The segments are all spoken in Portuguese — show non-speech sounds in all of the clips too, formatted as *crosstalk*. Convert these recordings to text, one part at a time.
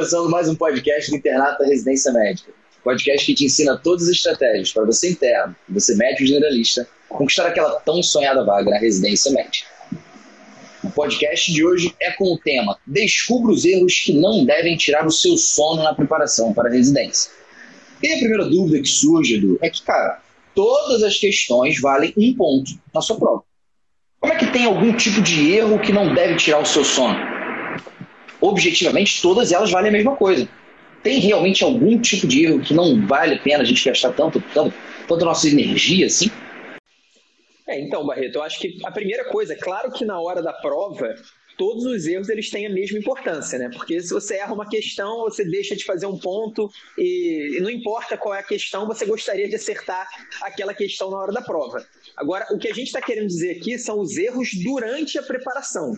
começando mais um podcast do Internato da Residência Médica. Podcast que te ensina todas as estratégias para você interno, você médico generalista, conquistar aquela tão sonhada vaga na residência médica. O podcast de hoje é com o tema Descubra os erros que não devem tirar o seu sono na preparação para a residência. E a primeira dúvida que surge, Edu, é que, cara, todas as questões valem um ponto na sua prova. Como é que tem algum tipo de erro que não deve tirar o seu sono? Objetivamente, todas elas valem a mesma coisa. Tem realmente algum tipo de erro que não vale a pena a gente gastar tanto, tanto, tanta nossa energia assim? É, então, Barreto, eu acho que a primeira coisa, claro que na hora da prova, todos os erros eles têm a mesma importância, né? Porque se você erra uma questão, você deixa de fazer um ponto e, e não importa qual é a questão, você gostaria de acertar aquela questão na hora da prova. Agora, o que a gente está querendo dizer aqui são os erros durante a preparação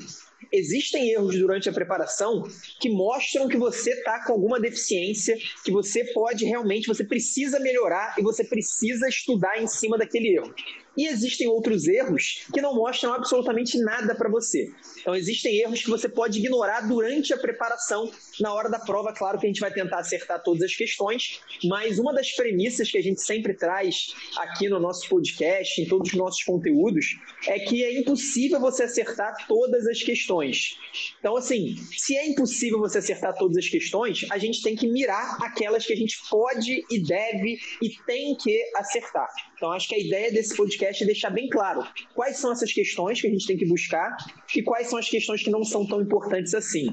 existem erros durante a preparação que mostram que você está com alguma deficiência, que você pode realmente, você precisa melhorar e você precisa estudar em cima daquele erro. E existem outros erros que não mostram absolutamente nada para você. Então, existem erros que você pode ignorar durante a preparação. Na hora da prova, claro que a gente vai tentar acertar todas as questões, mas uma das premissas que a gente sempre traz aqui no nosso podcast, em todos os nossos conteúdos, é que é impossível você acertar todas as questões. Então, assim, se é impossível você acertar todas as questões, a gente tem que mirar aquelas que a gente pode e deve e tem que acertar. Então, acho que a ideia desse podcast é deixar bem claro quais são essas questões que a gente tem que buscar e quais são as questões que não são tão importantes assim.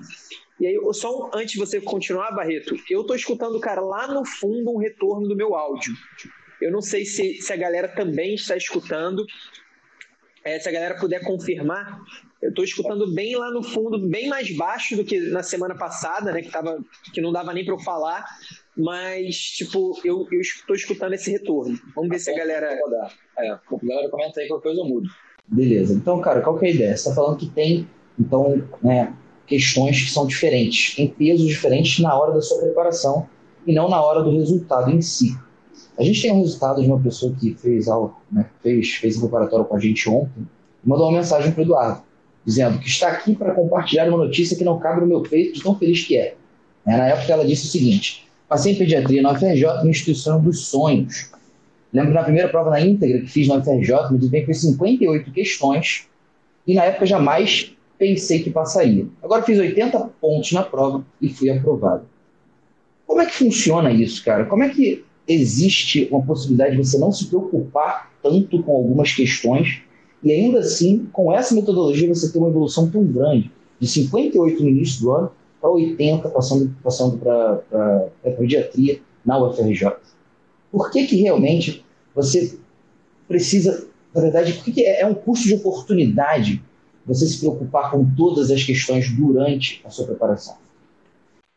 E aí, só antes de você continuar, Barreto, eu estou escutando, cara, lá no fundo um retorno do meu áudio. Eu não sei se, se a galera também está escutando. É, se a galera puder confirmar, eu estou escutando bem lá no fundo, bem mais baixo do que na semana passada, né? Que, tava, que não dava nem para eu falar mas, tipo, eu, estou escutando esse retorno. Vamos ver se a galera. É, a galera comenta aí qualquer coisa eu mudo. Beleza. Então, cara, qual que é a ideia? Você está falando que tem, então, né, questões que são diferentes, tem pesos diferentes na hora da sua preparação e não na hora do resultado em si. A gente tem um resultado de uma pessoa que fez algo, né, fez, fez um preparatório com a gente ontem, mandou uma mensagem para o Eduardo, dizendo que está aqui para compartilhar uma notícia que não cabe no meu peito de tão feliz que é. Na época ela disse o seguinte: Passei em pediatria na UFRJ, na instituição dos sonhos. Lembro na primeira prova na íntegra que fiz na UFRJ, me desempenho foi 58 questões e na época jamais pensei que passaria. Agora fiz 80 pontos na prova e fui aprovado. Como é que funciona isso, cara? Como é que existe uma possibilidade de você não se preocupar tanto com algumas questões e ainda assim, com essa metodologia, você ter uma evolução tão grande, de 58 no início do ano para 80, passando, passando para pediatria na UFRJ. Por que, que realmente você precisa, na verdade, por que, é, é um curso de oportunidade você se preocupar com todas as questões durante a sua preparação?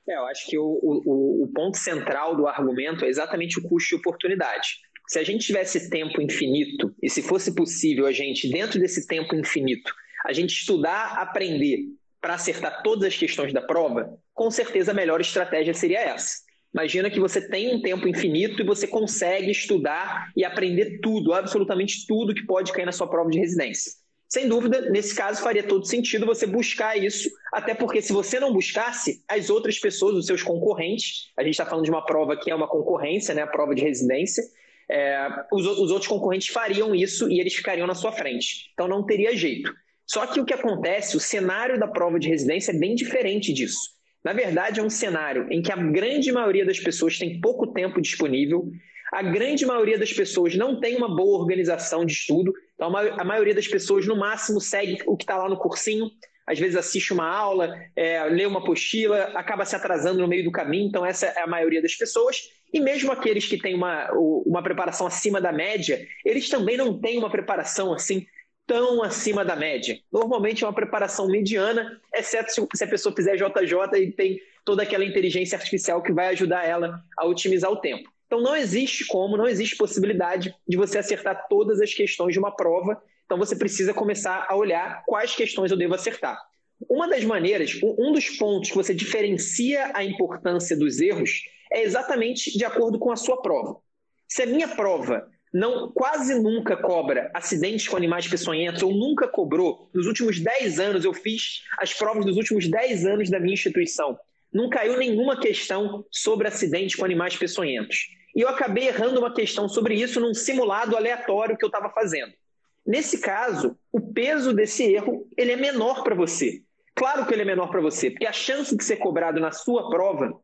É, eu acho que o, o, o ponto central do argumento é exatamente o custo de oportunidade. Se a gente tivesse tempo infinito, e se fosse possível a gente, dentro desse tempo infinito, a gente estudar, aprender para acertar todas as questões da prova, com certeza a melhor estratégia seria essa. Imagina que você tem um tempo infinito e você consegue estudar e aprender tudo, absolutamente tudo que pode cair na sua prova de residência. Sem dúvida, nesse caso faria todo sentido você buscar isso, até porque se você não buscasse, as outras pessoas, os seus concorrentes, a gente está falando de uma prova que é uma concorrência, né, a prova de residência, é, os, os outros concorrentes fariam isso e eles ficariam na sua frente. Então não teria jeito. Só que o que acontece, o cenário da prova de residência é bem diferente disso. Na verdade, é um cenário em que a grande maioria das pessoas tem pouco tempo disponível, a grande maioria das pessoas não tem uma boa organização de estudo, então a maioria das pessoas, no máximo, segue o que está lá no cursinho, às vezes assiste uma aula, é, lê uma apostila, acaba se atrasando no meio do caminho, então essa é a maioria das pessoas. E mesmo aqueles que têm uma, uma preparação acima da média, eles também não têm uma preparação assim tão acima da média. Normalmente é uma preparação mediana, exceto se a pessoa fizer JJ e tem toda aquela inteligência artificial que vai ajudar ela a otimizar o tempo. Então não existe como, não existe possibilidade de você acertar todas as questões de uma prova. Então você precisa começar a olhar quais questões eu devo acertar. Uma das maneiras, um dos pontos que você diferencia a importância dos erros é exatamente de acordo com a sua prova. Se a minha prova não quase nunca cobra acidentes com animais peçonhentos, ou nunca cobrou. Nos últimos 10 anos, eu fiz as provas dos últimos 10 anos da minha instituição. não caiu nenhuma questão sobre acidente com animais peçonhentos. E eu acabei errando uma questão sobre isso num simulado aleatório que eu estava fazendo. Nesse caso, o peso desse erro ele é menor para você. Claro que ele é menor para você, porque a chance de ser cobrado na sua prova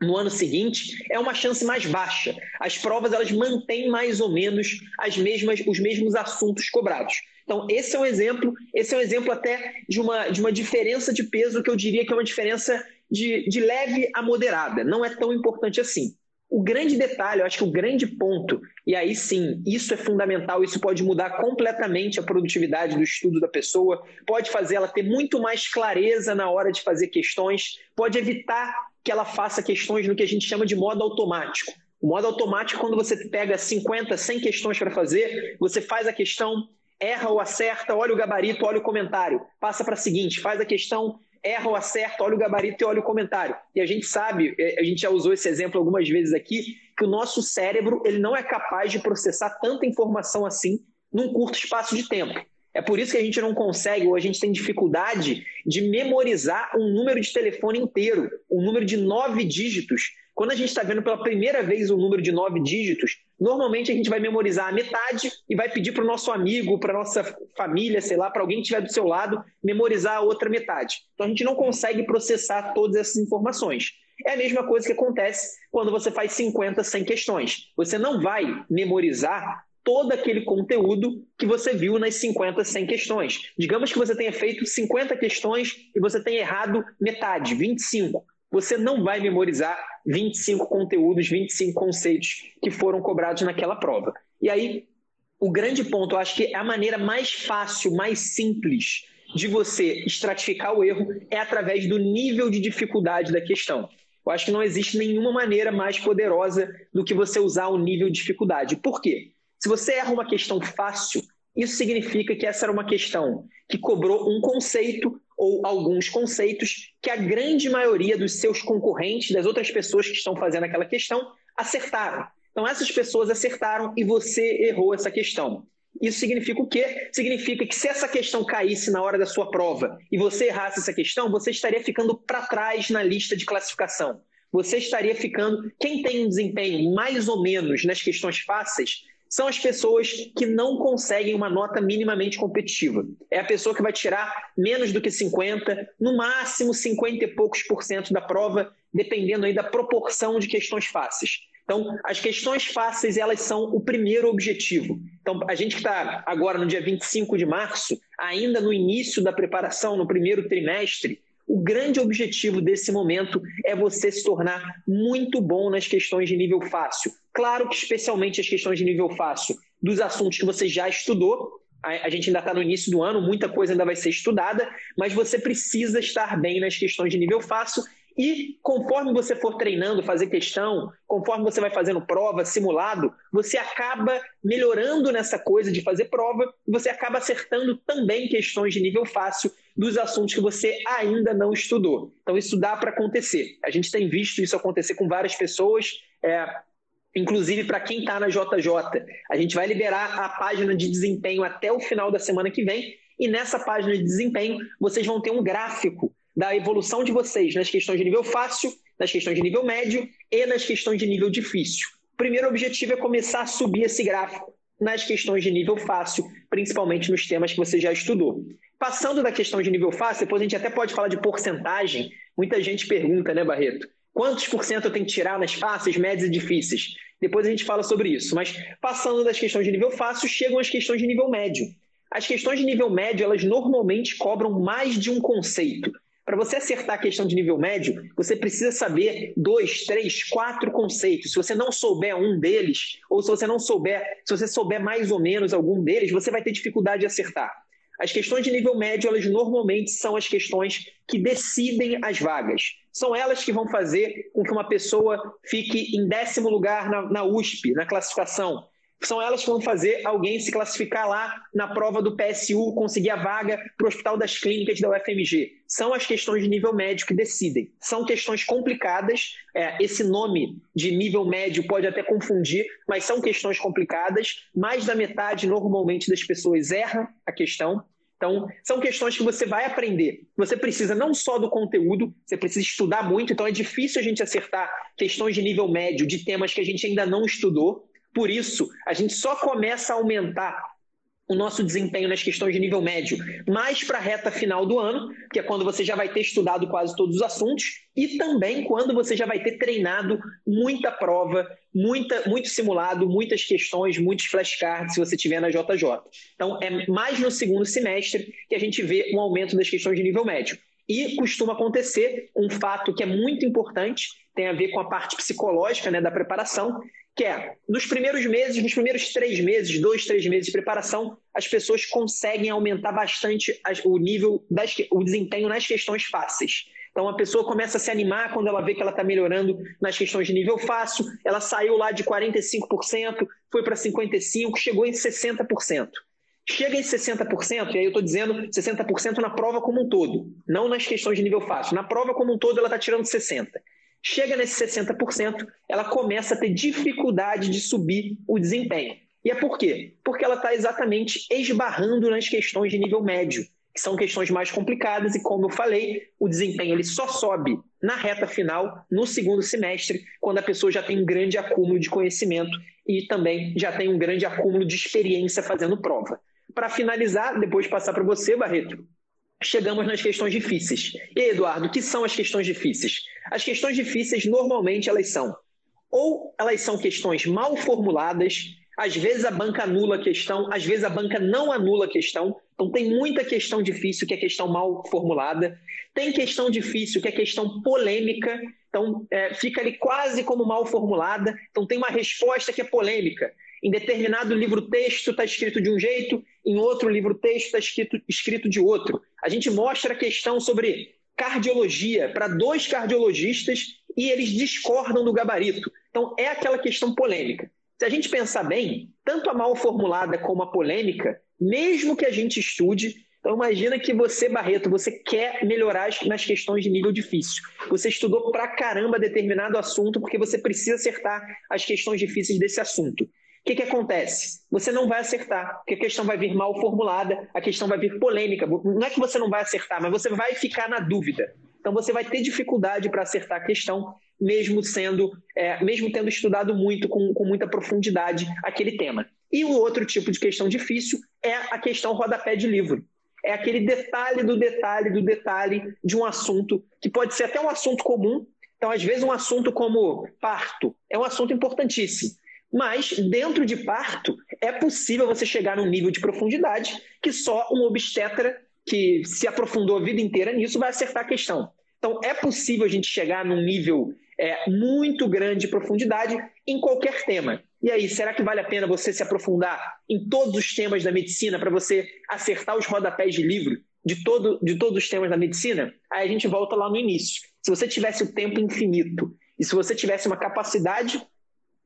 no ano seguinte é uma chance mais baixa. As provas elas mantêm mais ou menos as mesmas, os mesmos assuntos cobrados. Então, esse é um exemplo, esse é um exemplo até de uma, de uma diferença de peso que eu diria que é uma diferença de, de leve a moderada. Não é tão importante assim. O grande detalhe, eu acho que o grande ponto, e aí sim, isso é fundamental, isso pode mudar completamente a produtividade do estudo da pessoa, pode fazer ela ter muito mais clareza na hora de fazer questões, pode evitar que ela faça questões no que a gente chama de modo automático. O modo automático, quando você pega 50, 100 questões para fazer, você faz a questão, erra ou acerta, olha o gabarito, olha o comentário, passa para a seguinte, faz a questão, erra ou acerta, olha o gabarito e olha o comentário. E a gente sabe, é, a gente já usou esse exemplo algumas vezes aqui, que o nosso cérebro ele não é capaz de processar tanta informação assim num curto espaço de tempo. É por isso que a gente não consegue, ou a gente tem dificuldade de memorizar um número de telefone inteiro, um número de nove dígitos. Quando a gente está vendo pela primeira vez um número de nove dígitos, normalmente a gente vai memorizar a metade e vai pedir para o nosso amigo, para nossa família, sei lá, para alguém que estiver do seu lado, memorizar a outra metade. Então a gente não consegue processar todas essas informações. É a mesma coisa que acontece quando você faz 50, 100 questões. Você não vai memorizar todo aquele conteúdo que você viu nas 50, 100 questões. Digamos que você tenha feito 50 questões e você tenha errado metade, 25. Você não vai memorizar 25 conteúdos, 25 conceitos que foram cobrados naquela prova. E aí, o grande ponto, eu acho que a maneira mais fácil, mais simples de você estratificar o erro é através do nível de dificuldade da questão. Eu acho que não existe nenhuma maneira mais poderosa do que você usar o nível de dificuldade. Por quê? Se você erra uma questão fácil, isso significa que essa era uma questão que cobrou um conceito ou alguns conceitos que a grande maioria dos seus concorrentes, das outras pessoas que estão fazendo aquela questão, acertaram. Então, essas pessoas acertaram e você errou essa questão. Isso significa o quê? Significa que se essa questão caísse na hora da sua prova e você errasse essa questão, você estaria ficando para trás na lista de classificação. Você estaria ficando. Quem tem um desempenho mais ou menos nas questões fáceis são as pessoas que não conseguem uma nota minimamente competitiva. É a pessoa que vai tirar menos do que 50, no máximo 50 e poucos por cento da prova, dependendo aí da proporção de questões fáceis. Então, as questões fáceis, elas são o primeiro objetivo. Então, a gente que está agora no dia 25 de março, ainda no início da preparação, no primeiro trimestre, o grande objetivo desse momento é você se tornar muito bom nas questões de nível fácil. Claro que, especialmente as questões de nível fácil dos assuntos que você já estudou, a, gente ainda está no início do ano, muita coisa ainda vai ser estudada, mas você precisa estar bem nas questões de nível fácil e conforme você for treinando, fazer questão, conforme você vai fazendo prova, simulado, você acaba melhorando nessa coisa de fazer prova você acaba acertando também questões de nível fácil dos assuntos que você ainda não estudou. Então, isso dá para acontecer. A gente tem visto isso acontecer com várias pessoas. É, inclusive para quem está na JJ. A gente vai liberar a página de desempenho até o final da semana que vem, e nessa página de desempenho vocês vão ter um gráfico da evolução de vocês nas questões de nível fácil, nas questões de nível médio e nas questões de nível difícil. O primeiro objetivo é começar a subir esse gráfico nas questões de nível fácil, principalmente nos temas que você já estudou. Passando da questão de nível fácil, depois a gente até pode falar de porcentagem. Muita gente pergunta, né, Barreto? Quantos por cento eu tenho que tirar nas fáceis, médias e difíceis? Depois a gente fala sobre isso. Mas passando das questões de nível fácil, chegam as questões de nível médio. As questões de nível médio, elas normalmente cobram mais de um conceito. Para você acertar a questão de nível médio, você precisa saber dois, três, quatro conceitos. Se você não souber um deles, ou se você não souber, se você souber mais ou menos algum deles, você vai ter dificuldade de acertar. As questões de nível médio, elas normalmente são as questões que decidem as vagas. São elas que vão fazer com que uma pessoa fique em décimo lugar na, na USP, na classificação, são elas que vão fazer alguém se classificar lá na prova do PSU, conseguir a vaga para o Hospital das Clínicas da UFMG. São as questões de nível médio que decidem. São questões complicadas. É, esse nome de nível médio pode até confundir, mas são questões complicadas. Mais da metade, normalmente, das pessoas erra a questão. Então, são questões que você vai aprender. Você precisa não só do conteúdo, você precisa estudar muito, então é difícil a gente acertar questões de nível médio de temas que a gente ainda não estudou. Por isso, a gente só começa a aumentar o nosso desempenho nas questões de nível médio mais para a reta final do ano, que é quando você já vai ter estudado quase todos os assuntos, e também quando você já vai ter treinado muita prova, muita, muito simulado, muitas questões, muitos flashcards, se você tiver na JJ. Então, é mais no segundo semestre que a gente vê um aumento das questões de nível médio. E costuma acontecer um fato que é muito importante, tem a ver com a parte psicológica né, da preparação, que é, nos primeiros meses, nos primeiros três meses, dois, três meses de preparação, as pessoas conseguem aumentar bastante o nível, das, o desempenho nas questões fáceis. Então a pessoa começa a se animar quando ela vê que ela está melhorando nas questões de nível fácil, ela saiu lá de 45%, foi para 55%, chegou em 60%. Chega em 60%, e aí eu estou dizendo 60% na prova como um todo, não nas questões de nível fácil. Na prova como um todo, ela está tirando 60%. Chega nesse 60%, ela começa a ter dificuldade de subir o desempenho. E é por quê? Porque ela está exatamente esbarrando nas questões de nível médio, que são questões mais complicadas, e como eu falei, o desempenho ele só sobe na reta final, no segundo semestre, quando a pessoa já tem um grande acúmulo de conhecimento e também já tem um grande acúmulo de experiência fazendo prova. Para finalizar, depois de passar para você, Barreto, chegamos nas questões difíceis. E Eduardo, o que são as questões difíceis? As questões difíceis normalmente elas são ou elas são questões mal formuladas, às vezes a banca anula a questão, às vezes a banca não anula a questão. Então tem muita questão difícil que é questão mal formulada, tem questão difícil que é questão polêmica, então é, fica ali quase como mal formulada. Então tem uma resposta que é polêmica. Em determinado livro-texto está escrito de um jeito, em outro livro-texto está escrito, escrito de outro. A gente mostra a questão sobre cardiologia para dois cardiologistas e eles discordam do gabarito. Então, é aquela questão polêmica. Se a gente pensar bem, tanto a mal formulada como a polêmica, mesmo que a gente estude, então imagina que você, Barreto, você quer melhorar nas questões de nível difícil. Você estudou pra caramba determinado assunto porque você precisa acertar as questões difíceis desse assunto. O que, que acontece? Você não vai acertar, porque a questão vai vir mal formulada, a questão vai vir polêmica. Não é que você não vai acertar, mas você vai ficar na dúvida. Então você vai ter dificuldade para acertar a questão, mesmo sendo, é, mesmo tendo estudado muito, com, com muita profundidade, aquele tema. E o outro tipo de questão difícil é a questão rodapé de livro. É aquele detalhe do detalhe do detalhe de um assunto, que pode ser até um assunto comum. Então, às vezes, um assunto como parto é um assunto importantíssimo. Mas dentro de parto é possível você chegar num nível de profundidade que só um obstetra que se aprofundou a vida inteira nisso vai acertar a questão. Então é possível a gente chegar num nível é, muito grande de profundidade em qualquer tema. E aí, será que vale a pena você se aprofundar em todos os temas da medicina para você acertar os rodapés de livro de, todo, de todos os temas da medicina? Aí a gente volta lá no início. Se você tivesse o tempo infinito e se você tivesse uma capacidade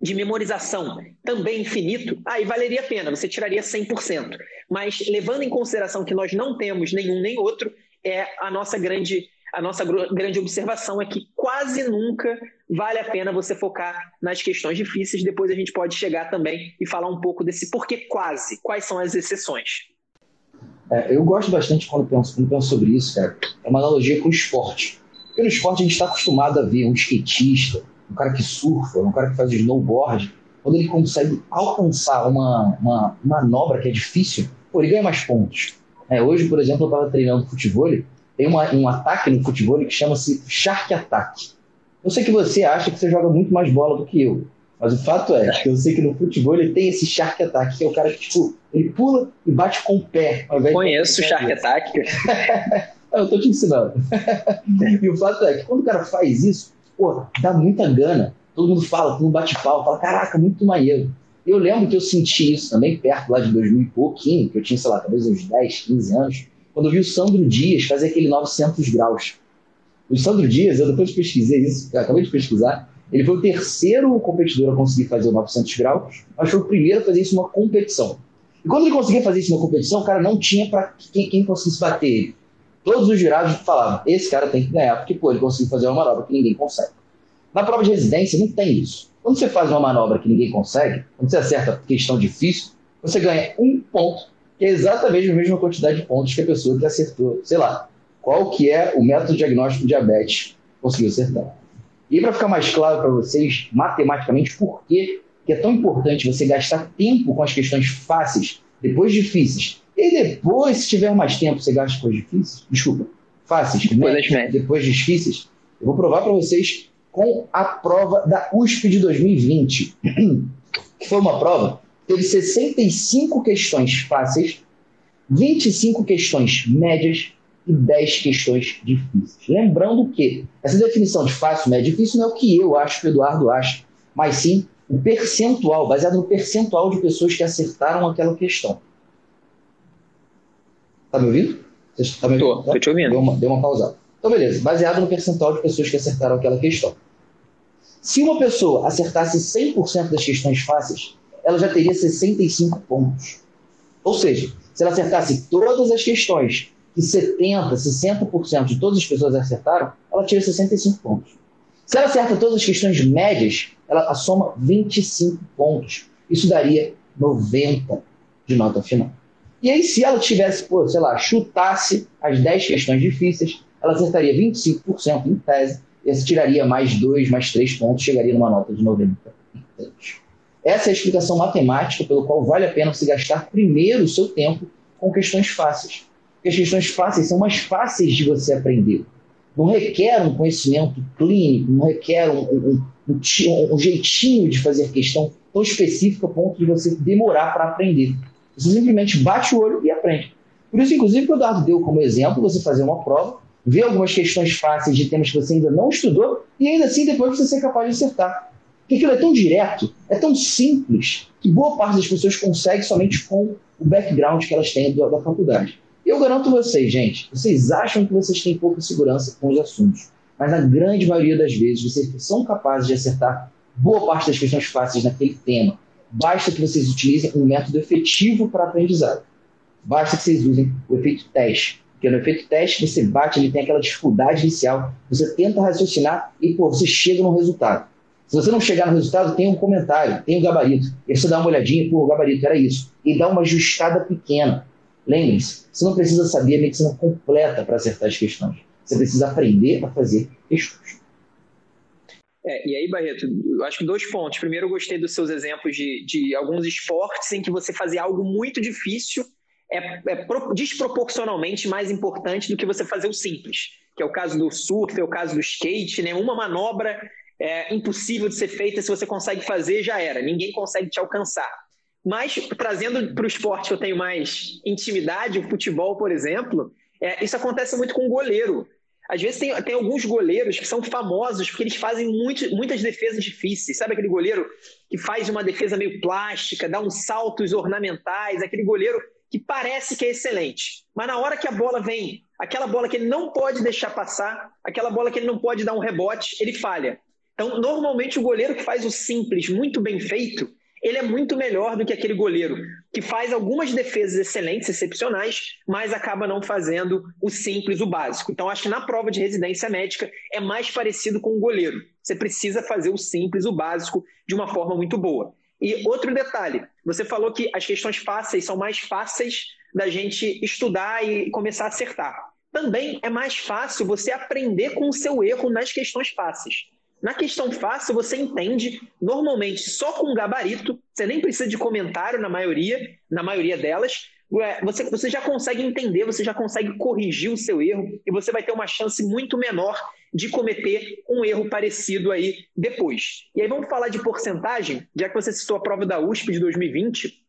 de memorização também infinito, aí valeria a pena, você tiraria 100%. Mas levando em consideração que nós não temos nenhum nem outro, é a nossa grande a nossa grande observação é que quase nunca vale a pena você focar nas questões difíceis. Depois a gente pode chegar também e falar um pouco desse porquê quase, quais são as exceções. É, eu gosto bastante quando penso, quando penso sobre isso, cara. É uma analogia com o esporte. No esporte a gente está acostumado a ver um skatista, um cara que surfa, um cara que faz snowboard, quando ele consegue alcançar uma, uma manobra que é difícil, pô, ele ganha mais pontos. É, hoje, por exemplo, eu estava treinando futebol, tem uma, um ataque no futebol que chama-se Shark Attack. Eu sei que você acha que você joga muito mais bola do que eu, mas o fato é que eu sei que no futebol ele tem esse Shark Attack, que é o cara que, tipo, ele pula e bate com o pé. Conheço o Shark Attack. *laughs* eu tô te ensinando. *laughs* e o fato é que quando o cara faz isso, pô, dá muita gana. Todo mundo fala, todo mundo bate pau, fala, caraca, muito maneiro. Eu lembro que eu senti isso também perto lá de 2000 e pouquinho, que eu tinha, sei lá, talvez uns 10, 15 anos, quando eu vi o Sandro Dias fazer aquele 900 graus. O Sandro Dias, eu depois pesquisei isso, acabei de pesquisar, ele foi o terceiro competidor a conseguir fazer o 900 graus, mas foi o primeiro a fazer isso numa competição. E quando ele conseguia fazer isso numa competição, o cara não tinha para quem, quem conseguisse bater ele. Todos os jurados falavam, esse cara tem que ganhar, porque pô, ele conseguiu fazer uma manobra que ninguém consegue. Na prova de residência não tem isso. Quando você faz uma manobra que ninguém consegue, quando você acerta questão difícil, você ganha um ponto que é exatamente a mesma quantidade de pontos que a pessoa que acertou, sei lá, qual que é o método diagnóstico de diabetes conseguiu acertar. E para ficar mais claro para vocês, matematicamente, por que é tão importante você gastar tempo com as questões fáceis, depois difíceis, e depois, se tiver mais tempo, você gasta com as difíceis, desculpa, fáceis, depois, médios, depois difíceis, eu vou provar para vocês com a prova da USP de 2020, *clears throat* que foi uma prova teve 65 questões fáceis, 25 questões médias e 10 questões difíceis. Lembrando que essa definição de fácil, médio e difícil não é o que eu acho que o Eduardo acha, mas sim o percentual, baseado no percentual de pessoas que acertaram aquela questão. Tá me ouvindo? Tá me ouvindo? Tô, tô te ouvindo. Deu uma, deu uma pausada. Então, beleza. Baseado no percentual de pessoas que acertaram aquela questão. Se uma pessoa acertasse 100% das questões fáceis, ela já teria 65 pontos. Ou seja, se ela acertasse todas as questões que 70%, 60% de todas as pessoas acertaram, ela tira 65 pontos. Se ela acerta todas as questões médias, ela soma 25 pontos. Isso daria 90 de nota final. E aí, se ela tivesse, pô, sei lá, chutasse as 10 questões difíceis, ela acertaria 25% em tese, e tiraria mais 2, mais 3 pontos, chegaria numa nota de 93. Essa é a explicação matemática pelo qual vale a pena você gastar primeiro o seu tempo com questões fáceis. Porque as questões fáceis são mais fáceis de você aprender. Não requer um conhecimento clínico, não requer um, um, um, um jeitinho de fazer questão tão específico a ponto de você demorar para aprender. Você simplesmente bate o olho e aprende. Por isso, inclusive, o Eduardo deu como exemplo você fazer uma prova, ver algumas questões fáceis de temas que você ainda não estudou e ainda assim depois você ser capaz de acertar. Porque aquilo é tão direto, é tão simples, que boa parte das pessoas consegue somente com o background que elas têm da, da faculdade. E eu garanto vocês, gente, vocês acham que vocês têm pouca segurança com os assuntos, mas na grande maioria das vezes vocês são capazes de acertar boa parte das questões fáceis naquele tema. Basta que vocês utilizem um método efetivo para aprendizado. Basta que vocês usem o efeito teste. Porque no efeito teste você bate, ele tem aquela dificuldade inicial, você tenta raciocinar e pô, você chega no resultado. Se você não chegar no resultado, tem um comentário, tem um gabarito. E você dá uma olhadinha, pô, o gabarito era isso. E dá uma ajustada pequena. Lembre-se, você não precisa saber a medicina completa para acertar as questões. Você precisa aprender a fazer questões. É, e aí, Barreto, acho que dois pontos. Primeiro, eu gostei dos seus exemplos de, de alguns esportes em que você fazia algo muito difícil é, é desproporcionalmente mais importante do que você fazer o simples, que é o caso do surf, é o caso do skate, né? Uma manobra é impossível de ser feita, se você consegue fazer, já era. Ninguém consegue te alcançar. Mas, trazendo para o esporte que eu tenho mais intimidade, o futebol, por exemplo, é, isso acontece muito com o goleiro. Às vezes tem, tem alguns goleiros que são famosos porque eles fazem muito, muitas defesas difíceis. Sabe aquele goleiro que faz uma defesa meio plástica, dá uns saltos ornamentais, aquele goleiro que parece que é excelente. Mas na hora que a bola vem, aquela bola que ele não pode deixar passar, aquela bola que ele não pode dar um rebote, ele falha. Então, normalmente, o goleiro que faz o simples muito bem feito, ele é muito melhor do que aquele goleiro que faz algumas defesas excelentes, excepcionais, mas acaba não fazendo o simples, o básico. Então, acho que na prova de residência médica é mais parecido com o goleiro. Você precisa fazer o simples, o básico, de uma forma muito boa. E outro detalhe, você falou que as questões fáceis são mais fáceis da gente estudar e começar a acertar. Também é mais fácil você aprender com o seu erro nas questões fáceis. Na questão fácil, você entende normalmente só com gabarito, você nem precisa de comentário na maioria, na maioria delas. Você, você já consegue entender, você já consegue corrigir o seu erro e você vai ter uma chance muito menor de cometer um erro parecido aí depois. E aí vamos falar de porcentagem, já que você citou a prova da USP de 2020.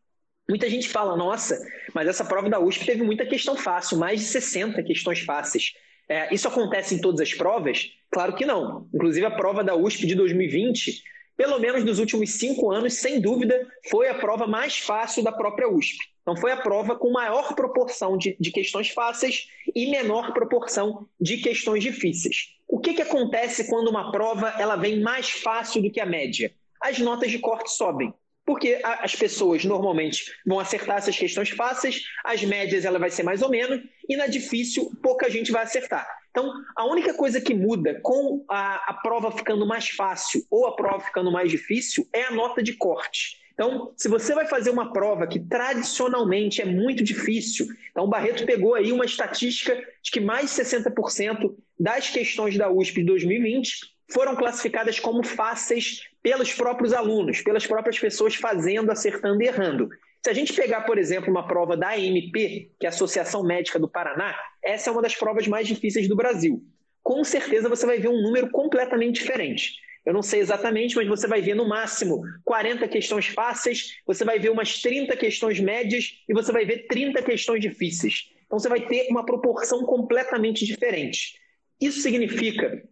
Muita gente fala, nossa, mas essa prova da USP teve muita questão fácil, mais de 60 questões fáceis. É, isso acontece em todas as provas? Claro que não. Inclusive, a prova da USP de 2020, pelo menos nos últimos cinco anos, sem dúvida, foi a prova mais fácil da própria USP. Então, foi a prova com maior proporção de, de questões fáceis e menor proporção de questões difíceis. O que, que acontece quando uma prova ela vem mais fácil do que a média? As notas de corte sobem porque as pessoas normalmente vão acertar essas questões fáceis, as médias ela vai ser mais ou menos, e na difícil pouca gente vai acertar. Então, a única coisa que muda com a, a prova ficando mais fácil ou a prova ficando mais difícil é a nota de corte. Então, se você vai fazer uma prova que tradicionalmente é muito difícil, então o Barreto pegou aí uma estatística de que mais de 60% das questões da USP de 2020 foram classificadas como fáceis pelos próprios alunos, pelas próprias pessoas fazendo, acertando e errando. Se a gente pegar, por exemplo, uma prova da AMP, que é a Associação Médica do Paraná, essa é uma das provas mais difíceis do Brasil. Com certeza você vai ver um número completamente diferente. Eu não sei exatamente, mas você vai ver no máximo 40 questões fáceis, você vai ver umas 30 questões médias e você vai ver 30 questões difíceis. Então você vai ter uma proporção completamente diferente. Isso significa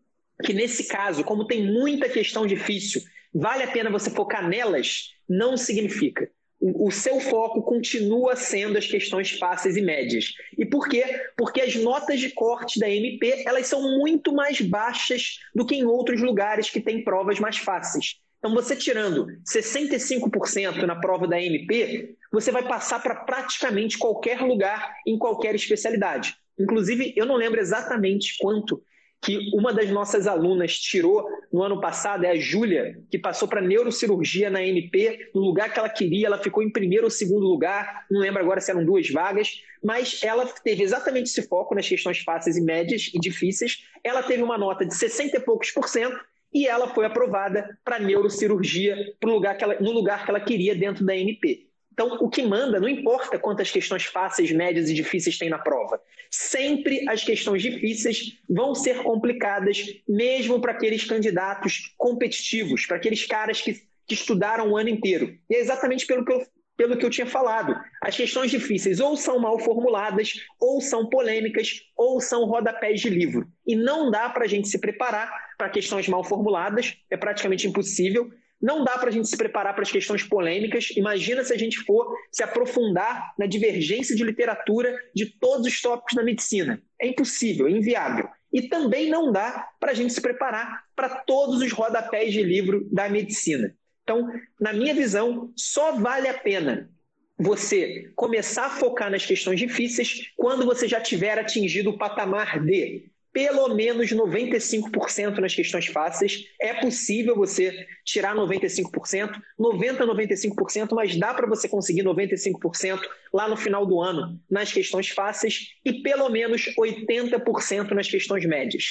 que nesse caso, como tem muita questão difícil, vale a pena você focar nelas? Não significa. O, seu foco continua sendo as questões fáceis e médias. E por quê? Porque as notas de corte da MP elas são muito mais baixas do que em outros lugares que têm provas mais fáceis. Então, você tirando 65% na prova da MP, você vai passar para praticamente qualquer lugar, em qualquer especialidade. Inclusive, eu não lembro exatamente quanto que uma das nossas alunas tirou no ano passado, é a Júlia, que passou para neurocirurgia na MP, no lugar que ela queria, ela ficou em primeiro ou segundo lugar, não lembro agora se eram duas vagas, mas ela teve exatamente esse foco nas questões fáceis e médias e difíceis. Ela teve uma nota de 60 e poucos por cento e ela foi aprovada para neurocirurgia pro lugar que ela, no lugar que ela queria dentro da MP. Então, o que manda, não importa quantas questões fáceis, médias e difíceis tem na prova. Sempre as questões difíceis vão ser complicadas, mesmo para aqueles candidatos competitivos, para aqueles caras que, que estudaram o ano inteiro. E é exatamente pelo que, eu, pelo que eu tinha falado. As questões difíceis ou são mal formuladas, ou são polêmicas, ou são rodapés de livro. E não dá para a gente se preparar para questões mal formuladas, é praticamente impossível não dá para a gente se preparar para as questões polêmicas. Imagina se a gente for se aprofundar na divergência de literatura de todos os tópicos da medicina. É impossível, é inviável. E também não dá para a gente se preparar para todos os rodapés de livro da medicina. Então, na minha visão, só vale a pena você começar a focar nas questões difíceis quando você já tiver atingido o patamar de pelo menos 95% nas questões fáceis. É possível você tirar 95%, 90% 95%, mas dá para você conseguir 95% lá no final do ano nas questões fáceis e pelo menos 80% nas questões médias.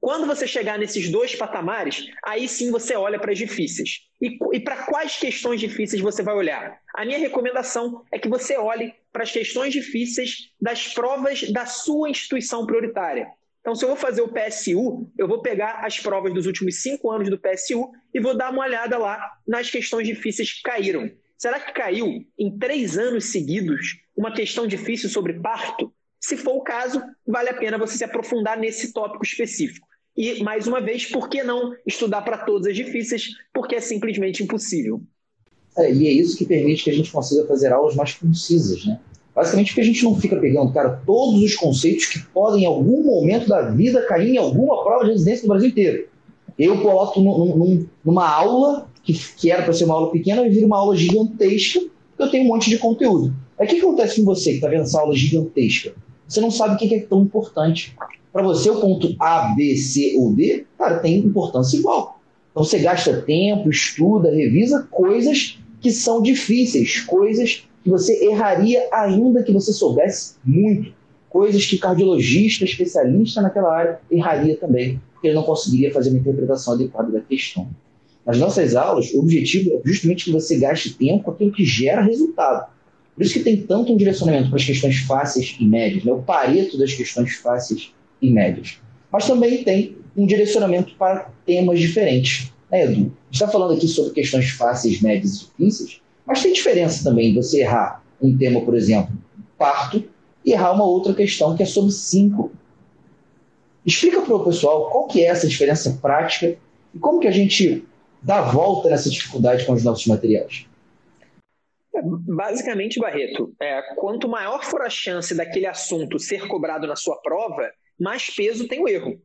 Quando você chegar nesses dois patamares, aí sim você olha para as difíceis. E, e para quais questões difíceis você vai olhar? A minha recomendação é que você olhe para as questões difíceis das provas da sua instituição prioritária. Então, se eu vou fazer o PSU, eu vou pegar as provas dos últimos cinco anos do PSU e vou dar uma olhada lá nas questões difíceis que caíram. Será que caiu em três anos seguidos uma questão difícil sobre parto? Se for o caso, vale a pena você se aprofundar nesse tópico específico. E, mais uma vez, por que não estudar para todas as difíceis? Porque é simplesmente impossível. É, e é isso que permite que a gente consiga fazer aulas mais concisas, né? Basicamente porque a gente não fica pegando, cara, todos os conceitos que podem em algum momento da vida cair em alguma prova de residência no Brasil inteiro. Eu coloco num, numa aula, que, que era para ser uma aula pequena, e vira uma aula gigantesca, eu tenho um monte de conteúdo. Aí o que acontece com você que está vendo essa aula gigantesca? Você não sabe o que é tão importante. Para você, o ponto A, B, C ou D, cara, tem importância igual. Então você gasta tempo, estuda, revisa coisas que são difíceis, coisas que você erraria ainda que você soubesse muito. Coisas que cardiologista, especialista naquela área, erraria também, porque ele não conseguiria fazer uma interpretação adequada da questão. Nas nossas aulas, o objetivo é justamente que você gaste tempo com aquilo que gera resultado. Por isso que tem tanto um direcionamento para as questões fáceis e médias, né? o pareto das questões fáceis e médias. Mas também tem um direcionamento para temas diferentes. Né, Edu? Está falando aqui sobre questões fáceis, médias e difíceis, mas tem diferença também você errar um tema, por exemplo, parto, e errar uma outra questão que é sobre cinco. Explica para o pessoal qual que é essa diferença prática e como que a gente dá volta nessa dificuldade com os nossos materiais. É, basicamente, Barreto, é, quanto maior for a chance daquele assunto ser cobrado na sua prova, mais peso tem o erro.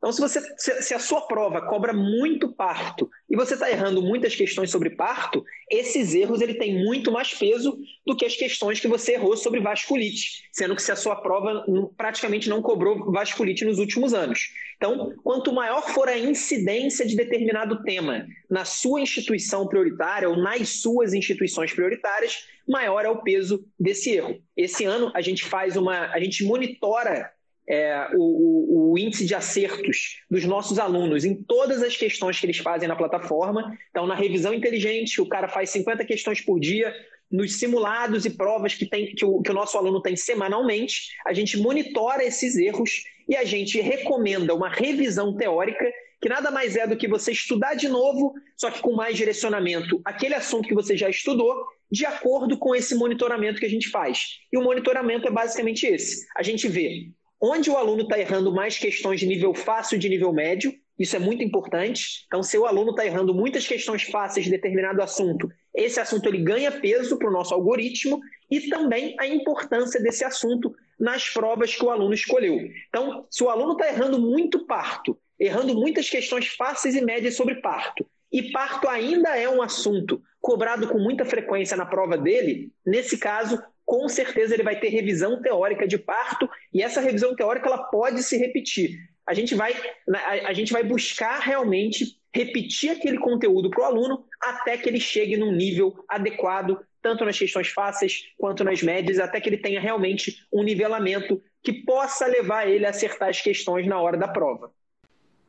Então, se, você, se a sua prova cobra muito parto e você está errando muitas questões sobre parto, esses erros ele tem muito mais peso do que as questões que você errou sobre vasculite, sendo que se a sua prova praticamente não cobrou vasculite nos últimos anos. Então, quanto maior for a incidência de determinado tema na sua instituição prioritária ou nas suas instituições prioritárias, maior é o peso desse erro. Esse ano a gente faz uma, a gente monitora é, o, o, índice de acertos dos nossos alunos em todas as questões que eles fazem na plataforma. Então, na revisão inteligente, o cara faz 50 questões por dia. Nos simulados e provas que, tem, que, o, que o nosso aluno tem semanalmente, a gente monitora esses erros e a gente recomenda uma revisão teórica que nada mais é do que você estudar de novo, só que com mais direcionamento, aquele assunto que você já estudou, de acordo com esse monitoramento que a gente faz. E o monitoramento é basicamente esse. A gente vê onde o aluno está errando mais questões de nível fácil e de nível médio, isso é muito importante. Então, se o aluno está errando muitas questões fáceis de determinado assunto, esse assunto ele ganha peso para o nosso algoritmo e também a importância desse assunto nas provas que o aluno escolheu. Então, se o aluno está errando muito parto, errando muitas questões fáceis e médias sobre parto, e parto ainda é um assunto cobrado com muita frequência na prova dele, nesse caso, com certeza ele vai ter revisão teórica de parto e essa revisão teórica ela pode se repetir. A gente vai, a, a gente vai buscar realmente repetir aquele conteúdo para o aluno até que ele chegue num nível adequado, tanto nas questões fáceis quanto nas médias, até que ele tenha realmente um nivelamento que possa levar ele a acertar as questões na hora da prova.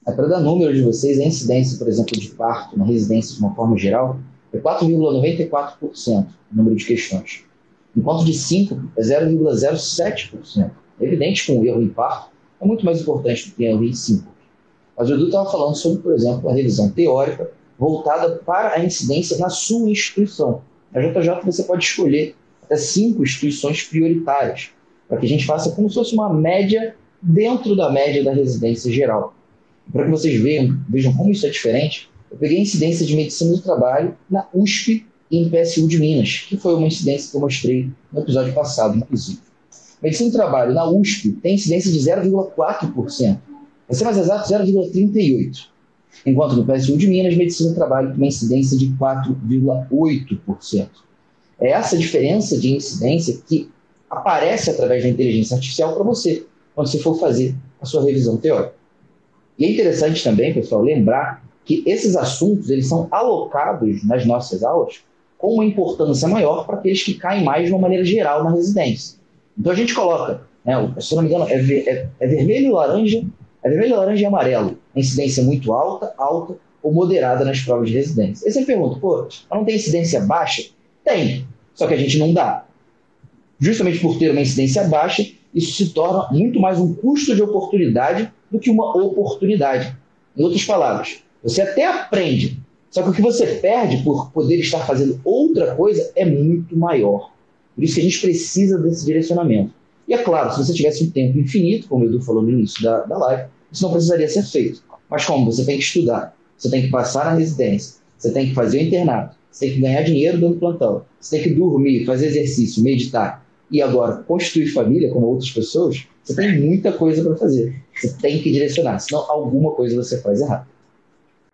É, para dar número de vocês, a incidência, por exemplo, de parto na residência de uma forma geral é 4,94% o número de questões enquanto de 5% é 0,07%. É evidente que um erro em parto é muito mais importante do que um erro em 5%. Mas o Edu estava falando sobre, por exemplo, a revisão teórica voltada para a incidência na sua instituição. Na JJ você pode escolher até cinco instituições prioritárias, para que a gente faça como se fosse uma média dentro da média da residência geral. Para que vocês vejam, vejam como isso é diferente, eu peguei a incidência de medicina do trabalho na USP em PSU de Minas, que foi uma incidência que eu mostrei no episódio passado, inclusive. Medicina do trabalho na USP tem incidência de 0,4%. Para ser mais exato, 0,38%. Enquanto no PSU de Minas, medicina do trabalho tem uma incidência de 4,8%. É essa diferença de incidência que aparece através da inteligência artificial para você, quando você for fazer a sua revisão teórica. E é interessante também, pessoal, lembrar que esses assuntos eles são alocados nas nossas aulas com uma importância maior para aqueles que caem mais de uma maneira geral na residência. Então a gente coloca, né, se não me engano, é, é, é vermelho, laranja, é vermelho, laranja e amarelo. A incidência muito alta, alta ou moderada nas provas de residência. Aí você pergunta, pô, não tem incidência baixa? Tem, só que a gente não dá. Justamente por ter uma incidência baixa, isso se torna muito mais um custo de oportunidade do que uma oportunidade. Em outras palavras, você até aprende só que o que você perde por poder estar fazendo outra coisa é muito maior. Por isso que a gente precisa desse direcionamento. E é claro, se você tivesse um tempo infinito, como o Edu falou no início da, da live, isso não precisaria ser feito. Mas como? Você tem que estudar, você tem que passar na residência, você tem que fazer o internato, você tem que ganhar dinheiro dando plantão, você tem que dormir, fazer exercício, meditar e agora construir família como outras pessoas, você tem muita coisa para fazer. Você tem que direcionar, senão alguma coisa você faz errado.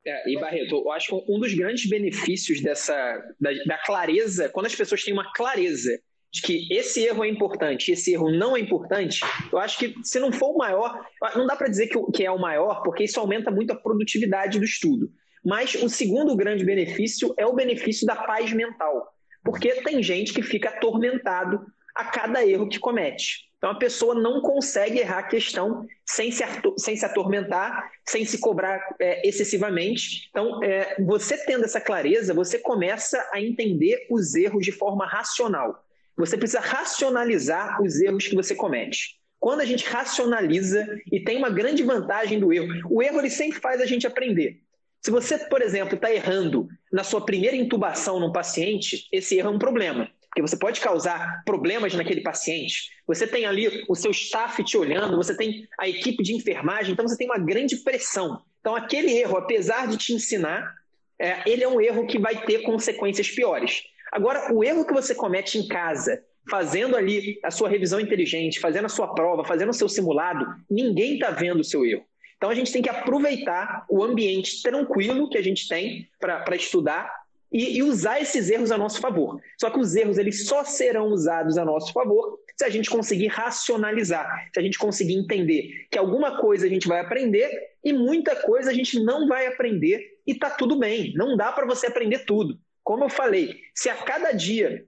É, e Barreto, eu acho que um dos grandes benefícios dessa da, da, clareza, quando as pessoas têm uma clareza de que esse erro é importante, esse erro não é importante, eu acho que se não for o maior, não dá para dizer que, que é o maior, porque isso aumenta muito a produtividade do estudo. Mas o segundo grande benefício é o benefício da paz mental, porque tem gente que fica atormentado a cada erro que comete. Então a pessoa não consegue errar a questão sem se, sem se atormentar, sem se cobrar é, excessivamente. Então, é, você tendo essa clareza, você começa a entender os erros de forma racional. Você precisa racionalizar os erros que você comete. Quando a gente racionaliza, e tem uma grande vantagem do erro, o erro ele sempre faz a gente aprender. Se você, por exemplo, está errando na sua primeira intubação no paciente, esse erro é um problema porque você pode causar problemas naquele paciente. Você tem ali o seu staff te olhando, você tem a equipe de enfermagem, então você tem uma grande pressão. Então, aquele erro, apesar de te ensinar, é, ele é um erro que vai ter consequências piores. Agora, o erro que você comete em casa, fazendo ali a sua revisão inteligente, fazendo a sua prova, fazendo o seu simulado, ninguém está vendo o seu erro. Então a gente tem que aproveitar o ambiente tranquilo que a gente tem para estudar e, e, usar esses erros a nosso favor. Só que os erros eles só serão usados a nosso favor se a gente conseguir racionalizar, se a gente conseguir entender que alguma coisa a gente vai aprender e muita coisa a gente não vai aprender e tá tudo bem. Não dá para você aprender tudo. Como eu falei, se a cada dia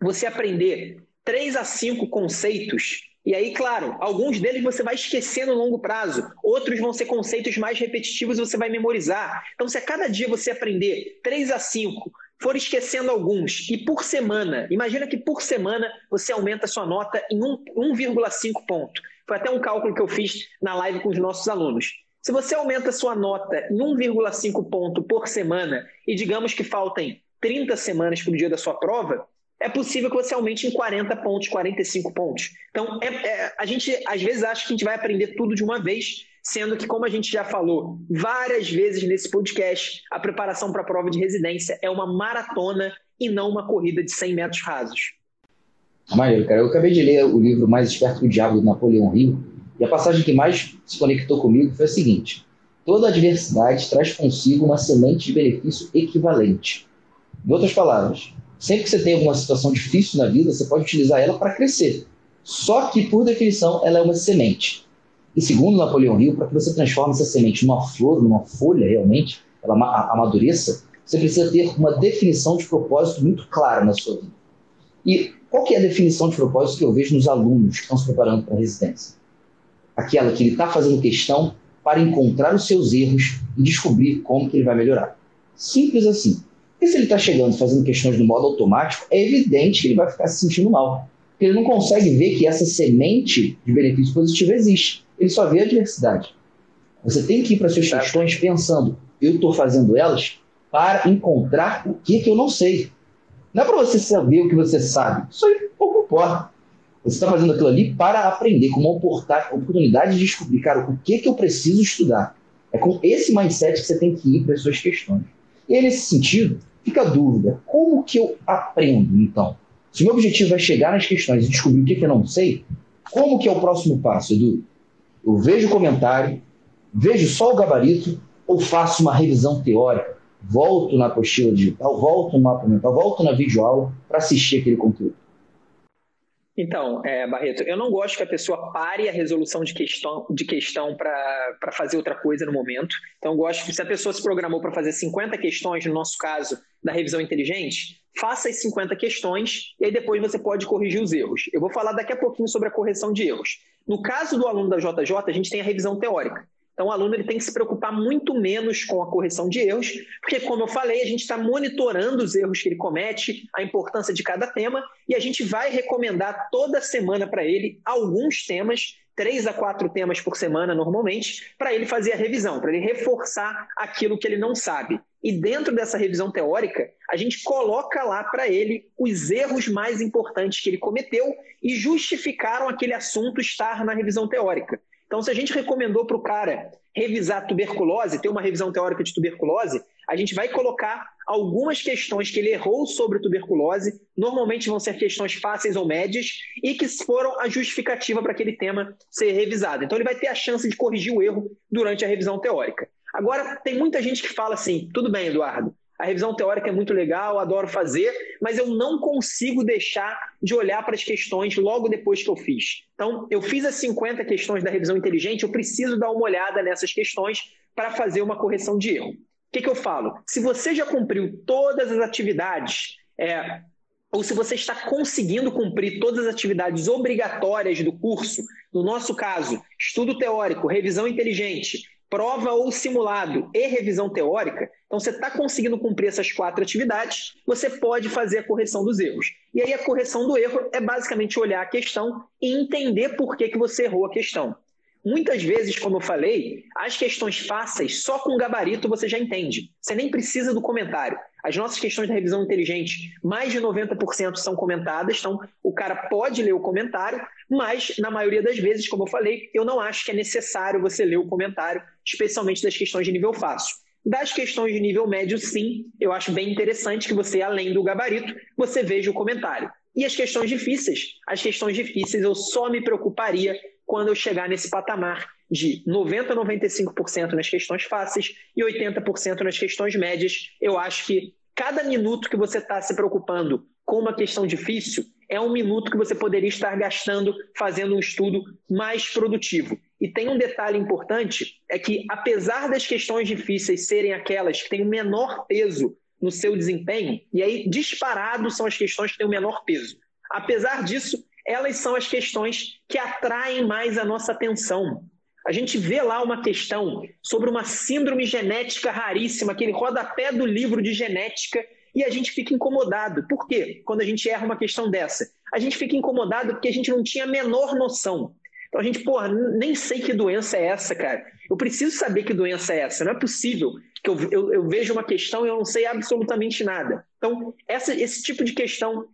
você aprender três a cinco conceitos e aí, claro, alguns deles você vai esquecer no longo prazo, outros vão ser conceitos mais repetitivos e você vai memorizar. Então, se a cada dia você aprender 3 a 5, for esquecendo alguns, e por semana, imagina que por semana você aumenta a sua nota em 1,5 ponto. Foi até um cálculo que eu fiz na live com os nossos alunos. Se você aumenta a sua nota em 1,5 ponto por semana, e digamos que faltem 30 semanas para o dia da sua prova, é possível que você aumente em 40 pontos, 45 pontos. Então, é, é, a gente às vezes acha que a gente vai aprender tudo de uma vez, sendo que, como a gente já falou várias vezes nesse podcast, a preparação para a prova de residência é uma maratona e não uma corrida de 100 metros rasos. Maneiro, cara. Eu acabei de ler o livro Mais Esperto que o Diabo, do Napoleão Rio, e a passagem que mais se conectou comigo foi a seguinte: toda adversidade traz consigo uma semente de benefício equivalente. Em outras palavras, Sempre que você tem alguma situação difícil na vida, você pode utilizar ela para crescer. Só que, por definição, ela é uma semente. E segundo Napoleão Hill, para que você transforme essa semente numa flor, numa folha realmente, ela amadureça, você precisa ter uma definição de propósito muito clara na sua vida. E qual que é a definição de propósito que eu vejo nos alunos que estão se preparando para a residência? Aquela que ele está fazendo questão para encontrar os seus erros e descobrir como que ele vai melhorar. Simples assim. Porque se ele está chegando fazendo questões no modo automático, é evidente que ele vai ficar se sentindo mal. Porque ele não consegue ver que essa semente de benefício positivo existe. Ele só vê a adversidade. Você tem que ir para suas questões pensando, eu estou fazendo elas para encontrar o que, que eu não sei. Não é para você saber o que você sabe. Isso aí pouco importa. Você está fazendo aquilo ali para aprender, com uma oportunidade de descobrir, cara, o que, que eu preciso estudar. É com esse mindset que você tem que ir para as suas questões. E aí, nesse sentido, Fica a dúvida, como que eu aprendo, então? Se o meu objetivo é chegar nas questões e descobrir o que, que eu não sei, como que é o próximo passo, Edu? Eu vejo o comentário, vejo só o gabarito ou faço uma revisão teórica? Volto na apostila digital, volto no mapa mental, volto na videoaula para assistir aquele conteúdo. Então, é, Barreto, eu não gosto que a pessoa pare a resolução de questão, de questão para fazer outra coisa no momento. Então, eu gosto que se a pessoa se programou para fazer 50 questões, no nosso caso, da revisão inteligente, faça as 50 questões e aí depois você pode corrigir os erros. Eu vou falar daqui a pouquinho sobre a correção de erros. No caso do aluno da JJ, a gente tem a revisão teórica. Então, o aluno ele tem que se preocupar muito menos com a correção de erros, porque, como eu falei, a gente está monitorando os erros que ele comete, a importância de cada tema, e a gente vai recomendar toda semana para ele alguns temas, três a quatro temas por semana, normalmente, para ele fazer a revisão, para ele reforçar aquilo que ele não sabe. E dentro dessa revisão teórica, a gente coloca lá para ele os erros mais importantes que ele cometeu e justificaram aquele assunto estar na revisão teórica. Então, se a gente recomendou para o cara revisar tuberculose, ter uma revisão teórica de tuberculose, a gente vai colocar algumas questões que ele errou sobre tuberculose, normalmente vão ser questões fáceis ou médias, e que foram a justificativa para aquele tema ser revisado. Então, ele vai ter a chance de corrigir o erro durante a revisão teórica. Agora, tem muita gente que fala assim: tudo bem, Eduardo, a revisão teórica é muito legal, adoro fazer, mas eu não consigo deixar de olhar para as questões logo depois que eu fiz. Então, eu fiz as 50 questões da revisão inteligente, eu preciso dar uma olhada nessas questões para fazer uma correção de erro. O que, que eu falo? Se você já cumpriu todas as atividades, é, ou se você está conseguindo cumprir todas as atividades obrigatórias do curso, no nosso caso, estudo teórico, revisão inteligente, prova ou simulado e revisão teórica, então você está conseguindo cumprir essas quatro atividades, você pode fazer a correção dos erros. E aí a correção do erro é basicamente olhar a questão e entender por que, que você errou a questão. Muitas vezes, como eu falei, as questões fáceis, só com gabarito você já entende. Você nem precisa do comentário. As nossas questões de revisão inteligente, mais de 90% são comentadas, então o cara pode ler o comentário, mas na maioria das vezes, como eu falei, eu não acho que é necessário você ler o comentário, especialmente das questões de nível fácil. Das questões de nível médio, sim, eu acho bem interessante que você, além do gabarito, você veja o comentário. E as questões difíceis? As questões difíceis eu só me preocuparia quando eu chegar nesse patamar de 90% a 95% nas questões fáceis e 80% nas questões médias. Eu acho que cada minuto que você está se preocupando com uma questão difícil é um minuto que você poderia estar gastando fazendo um estudo mais produtivo. E tem um detalhe importante, é que apesar das questões difíceis serem aquelas que têm o menor peso no seu desempenho, e aí disparado são as questões que têm o menor peso. Apesar disso, elas são as questões que atraem mais a nossa atenção. A gente vê lá uma questão sobre uma síndrome genética raríssima, aquele rodapé do livro de genética, e a gente fica incomodado. Por quê? Quando a gente erra uma questão dessa? A gente fica incomodado porque a gente não tinha a menor noção. Então a gente, porra, nem sei que doença é essa, cara. Eu preciso saber que doença é essa. Não é possível que eu, eu, eu veja uma questão e eu não sei absolutamente nada. Então, essa, esse tipo de questão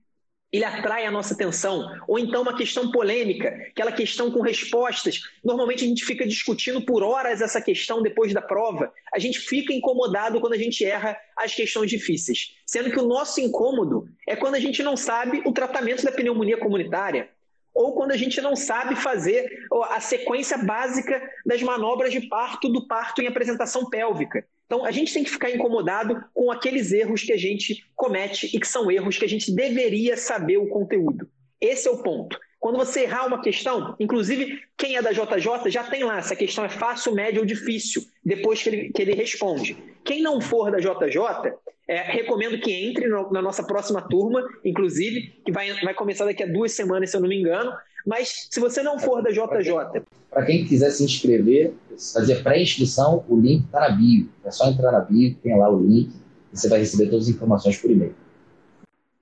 ele atrai a nossa atenção. Ou então uma questão polêmica, aquela questão com respostas. Normalmente a gente fica discutindo por horas essa questão depois da prova. A gente fica incomodado quando a gente erra as questões difíceis. Sendo que o nosso incômodo é quando a gente não sabe o tratamento da pneumonia comunitária. Ou quando a gente não sabe fazer a sequência básica das manobras de parto do parto em apresentação pélvica. Então, a gente tem que ficar incomodado com aqueles erros que a gente comete e que são erros que a gente deveria saber o conteúdo. Esse é o ponto. Quando você errar uma questão, inclusive quem é da JJ já tem lá se a questão é fácil, média ou difícil, depois que ele, que ele responde. Quem não for da JJ, é, recomendo que entre no, na nossa próxima turma, inclusive, que vai, vai começar daqui a duas semanas, se eu não me engano. Mas se você não for da JJ. Para quem, quiser se inscrever, fazer pré-inscrição, o link está na bio. É só entrar na bio, tem lá o link, e você vai receber todas as informações por e-mail.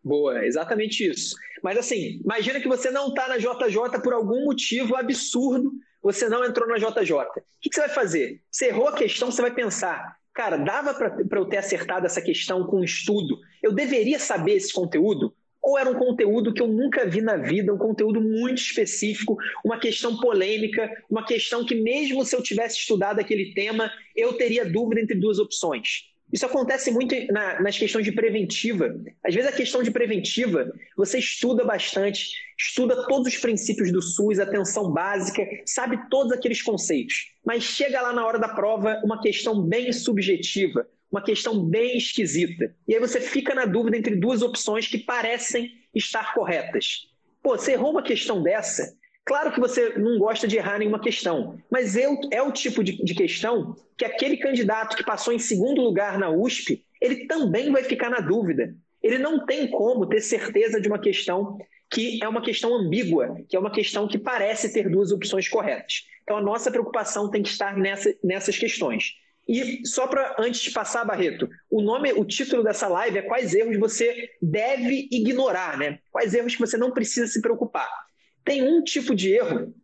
Boa, exatamente isso. Mas assim, imagina que você não está na JJ por algum motivo absurdo, você não entrou na JJ. O que, que você vai fazer? Você errou a questão, você vai pensar, cara, dava para eu ter acertado essa questão com estudo? Eu deveria saber esse conteúdo? Ou era um conteúdo que eu nunca vi na vida, um conteúdo muito específico, uma questão polêmica, uma questão que, mesmo se eu tivesse estudado aquele tema, eu teria dúvida entre duas opções? Isso acontece muito na, nas questões de preventiva. Às vezes, a questão de preventiva, você estuda bastante, estuda todos os princípios do SUS, atenção básica, sabe todos aqueles conceitos. Mas chega lá na hora da prova uma questão bem subjetiva, uma questão bem esquisita. E aí você fica na dúvida entre duas opções que parecem estar corretas. Pô, você errou uma questão dessa, Claro que você não gosta de errar nenhuma questão, mas eu, é o tipo de, de, questão que aquele candidato que passou em segundo lugar na USP, ele também vai ficar na dúvida. Ele não tem como ter certeza de uma questão que é uma questão ambígua, que é uma questão que parece ter duas opções corretas. Então a nossa preocupação tem que estar nessa, nessas questões. E só para antes de passar, Barreto, o nome, o título dessa live é quais erros você deve ignorar, né? Quais erros que você não precisa se preocupar. Tem um tipo de erro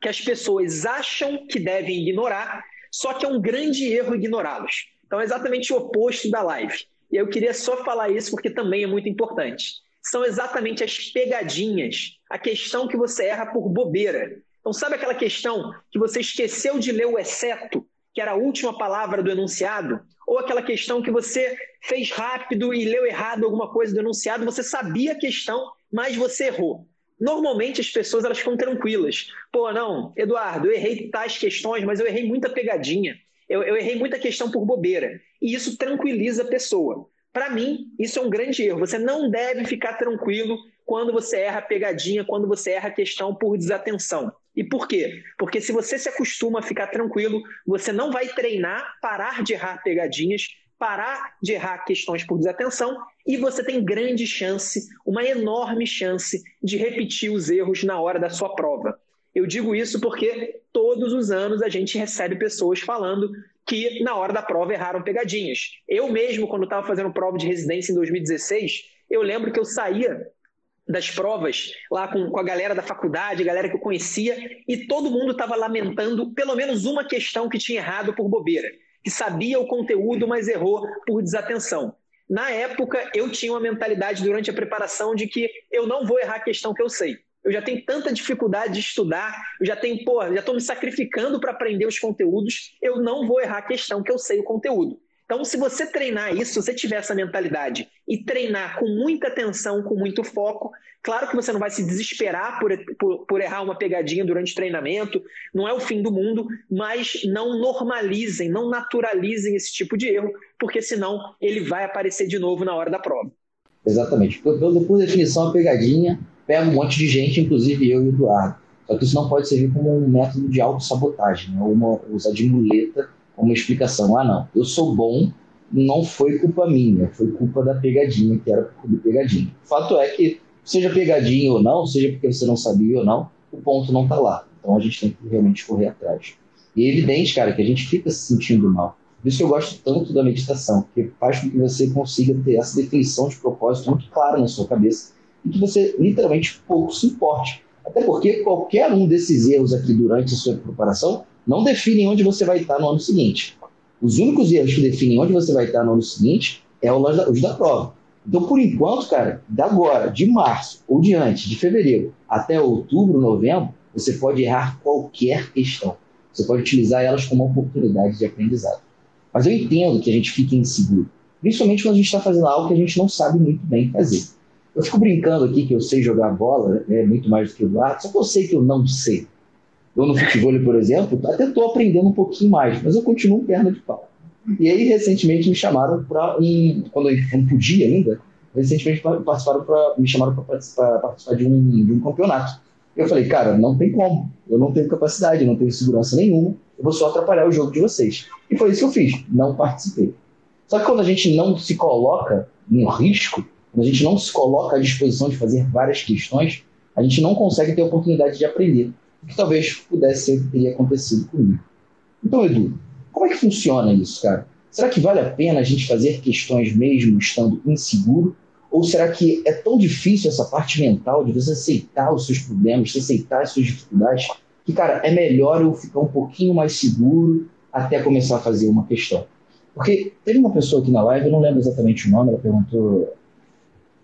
que as pessoas acham que devem ignorar, só que é um grande erro ignorá-los. Então é exatamente o oposto da live. E eu queria só falar isso porque também é muito importante. São exatamente as pegadinhas, a questão que você erra por bobeira. Então, sabe aquela questão que você esqueceu de ler o exceto que era a última palavra do enunciado, ou aquela questão que você fez rápido e leu errado alguma coisa do enunciado, você sabia a questão, mas você errou. Normalmente as pessoas elas ficam tranquilas. Pô, não, Eduardo, eu errei tais questões, mas eu errei muita pegadinha. Eu, eu errei muita questão por bobeira. E isso tranquiliza a pessoa. Para mim, isso é um grande erro. Você não deve ficar tranquilo quando você erra pegadinha, quando você erra questão por desatenção. E por quê? Porque se você se acostuma a ficar tranquilo, você não vai treinar, parar de errar pegadinhas, parar de errar questões por desatenção e você tem grande chance, uma enorme chance de repetir os erros na hora da sua prova. Eu digo isso porque todos os anos a gente recebe pessoas falando que na hora da prova erraram pegadinhas. Eu mesmo, quando estava fazendo prova de residência em 2016, eu lembro que eu saía das provas lá com, com a galera da faculdade, galera que eu conhecia, e todo mundo estava lamentando pelo menos uma questão que tinha errado por bobeira, que sabia o conteúdo, mas errou por desatenção. Na época, eu tinha uma mentalidade durante a preparação de que eu não vou errar a questão que eu sei. Eu já tenho tanta dificuldade de estudar, eu já tenho, pô, já estou me sacrificando para aprender os conteúdos, eu não vou errar a questão que eu sei o conteúdo. Então, se você treinar isso, se você tiver essa mentalidade e treinar com muita atenção, com muito foco, claro que você não vai se desesperar por, por, por, errar uma pegadinha durante o treinamento, não é o fim do mundo, mas não normalizem, não naturalizem esse tipo de erro, porque senão ele vai aparecer de novo na hora da prova. Exatamente. Por, por definição, a pegadinha pega um monte de gente, inclusive eu e o Eduardo. Só que isso não pode servir como um método de autossabotagem, ou uma, usar de muleta uma explicação. Ah, não, eu sou bom, não foi culpa minha, foi culpa da pegadinha, que era do pegadinha. O fato é que, seja pegadinha ou não, seja porque você não sabia ou não, o ponto não está lá. Então a gente tem que realmente correr atrás. E é evidente, cara, que a gente fica se sentindo mal. Por isso que eu gosto tanto da meditação, porque faz com que você consiga ter essa definição de propósito muito clara na sua cabeça e que você literalmente pouco se importe. Até porque qualquer um desses erros aqui durante a sua preparação não definem onde você vai estar no ano seguinte. Os únicos erros que definem onde você vai estar no ano seguinte é os da prova. Então, por enquanto, cara, da agora, de março ou diante, de fevereiro até outubro, novembro, você pode errar qualquer questão. Você pode utilizar elas como oportunidade de aprendizado. Mas eu entendo que a gente fique inseguro, principalmente quando a gente está fazendo algo que a gente não sabe muito bem fazer. Eu fico brincando aqui que eu sei jogar bola, é muito mais do que o Eduardo, só que eu sei que eu não sei. Eu no futebol, por exemplo, até estou aprendendo um pouquinho mais, mas eu continuo perna de pau. E aí, recentemente, me chamaram para um. Quando eu não podia ainda, recentemente participaram pra, me chamaram para participar, participar de, um, de um campeonato. Eu falei, cara, não tem como. Eu não tenho capacidade, não tenho segurança nenhuma. Eu vou só atrapalhar o jogo de vocês. E foi isso que eu fiz. Não participei. Só que quando a gente não se coloca em risco, quando a gente não se coloca à disposição de fazer várias questões, a gente não consegue ter oportunidade de aprender que talvez pudesse teria acontecido comigo. Então, Edu, como é que funciona isso, cara? Será que vale a pena a gente fazer questões mesmo estando inseguro? Ou será que é tão difícil essa parte mental de você aceitar os seus problemas, de aceitar as suas dificuldades, que, cara, é melhor eu ficar um pouquinho mais seguro até começar a fazer uma questão? Porque teve uma pessoa aqui na live, eu não lembro exatamente o nome, ela perguntou.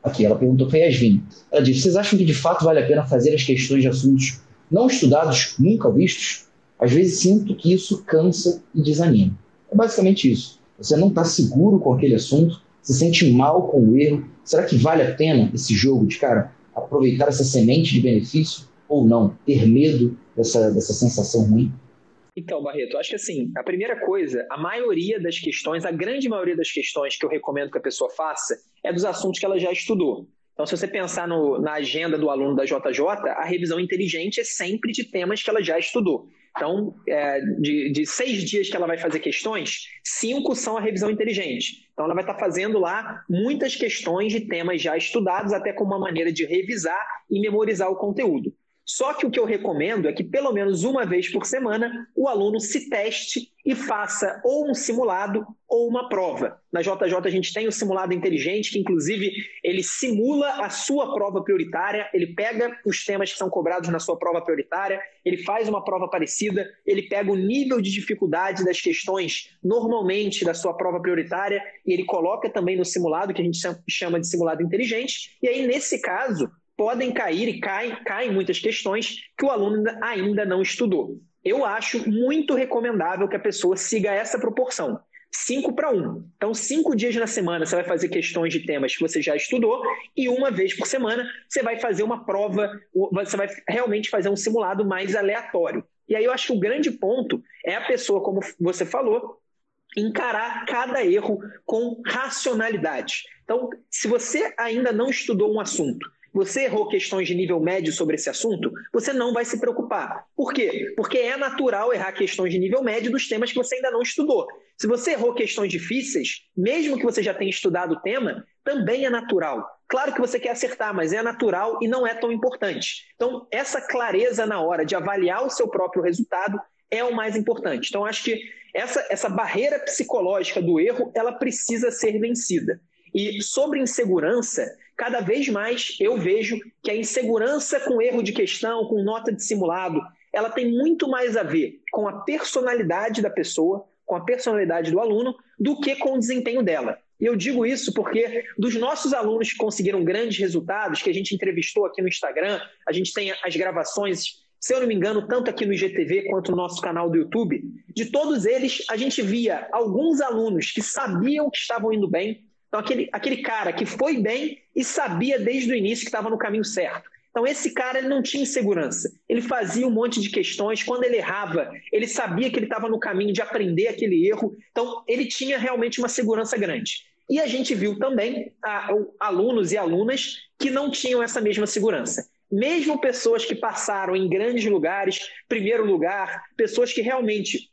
Aqui, ela perguntou, foi Yasmin. Ela disse: vocês acham que de fato vale a pena fazer as questões de assuntos não estudados, nunca vistos, às vezes sinto que isso cansa e desanima. É basicamente isso. Você não está seguro com aquele assunto, se sente mal com o erro. Será que vale a pena esse jogo de cara aproveitar essa semente de benefício ou não? Ter medo dessa, dessa sensação ruim? Então, Barreto, acho que assim, a primeira coisa, a maioria das questões, a grande maioria das questões que eu recomendo que a pessoa faça é dos assuntos que ela já estudou. Então, se você pensar no, na agenda do aluno da JJ, a revisão inteligente é sempre de temas que ela já estudou. Então, é, de, de, seis dias que ela vai fazer questões, cinco são a revisão inteligente. Então, ela vai estar fazendo lá muitas questões de temas já estudados, até como uma maneira de revisar e memorizar o conteúdo. Só que o que eu recomendo é que pelo menos uma vez por semana o aluno se teste e faça ou um simulado ou uma prova. Na JJ a gente tem o simulado inteligente, que inclusive ele simula a sua prova prioritária, ele pega os temas que são cobrados na sua prova prioritária, ele faz uma prova parecida, ele pega o nível de dificuldade das questões normalmente da sua prova prioritária e ele coloca também no simulado, que a gente chama de simulado inteligente, e aí nesse caso podem cair e caem, caem muitas questões que o aluno ainda não estudou. Eu acho muito recomendável que a pessoa siga essa proporção. 5 para 1. Então, cinco dias na semana você vai fazer questões de temas que você já estudou e uma vez por semana você vai fazer uma prova, você vai realmente fazer um simulado mais aleatório. E aí eu acho que o grande ponto é a pessoa, como você falou, encarar cada erro com racionalidade. Então, se você ainda não estudou um assunto, você errou questões de nível médio sobre esse assunto, você não vai se preocupar. Por quê? Porque é natural errar questões de nível médio dos temas que você ainda não estudou. Se você errou questões difíceis, mesmo que você já tenha estudado o tema, também é natural. Claro que você quer acertar, mas é natural e não é tão importante. Então, essa clareza na hora de avaliar o seu próprio resultado é o mais importante. Então, acho que essa, essa barreira psicológica do erro, ela precisa ser vencida. E sobre insegurança, cada vez mais eu vejo que a insegurança com erro de questão, com nota de simulado, ela tem muito mais a ver com a personalidade da pessoa, com a personalidade do aluno, do que com o desempenho dela. E eu digo isso porque dos nossos alunos que conseguiram grandes resultados, que a gente entrevistou aqui no Instagram, a gente tem as gravações se eu não me engano, tanto aqui no IGTV quanto no nosso canal do YouTube, de todos eles, a gente via alguns alunos que sabiam que estavam indo bem. Então, aquele, aquele cara que foi bem e sabia desde o início que estava no caminho certo. Então, esse cara ele não tinha insegurança. Ele fazia um monte de questões. Quando ele errava, ele sabia que ele estava no caminho de aprender aquele erro. Então, ele tinha realmente uma segurança grande. E a gente viu também a, alunos e alunas que não tinham essa mesma segurança mesmo pessoas que passaram em grandes lugares, primeiro lugar, pessoas que realmente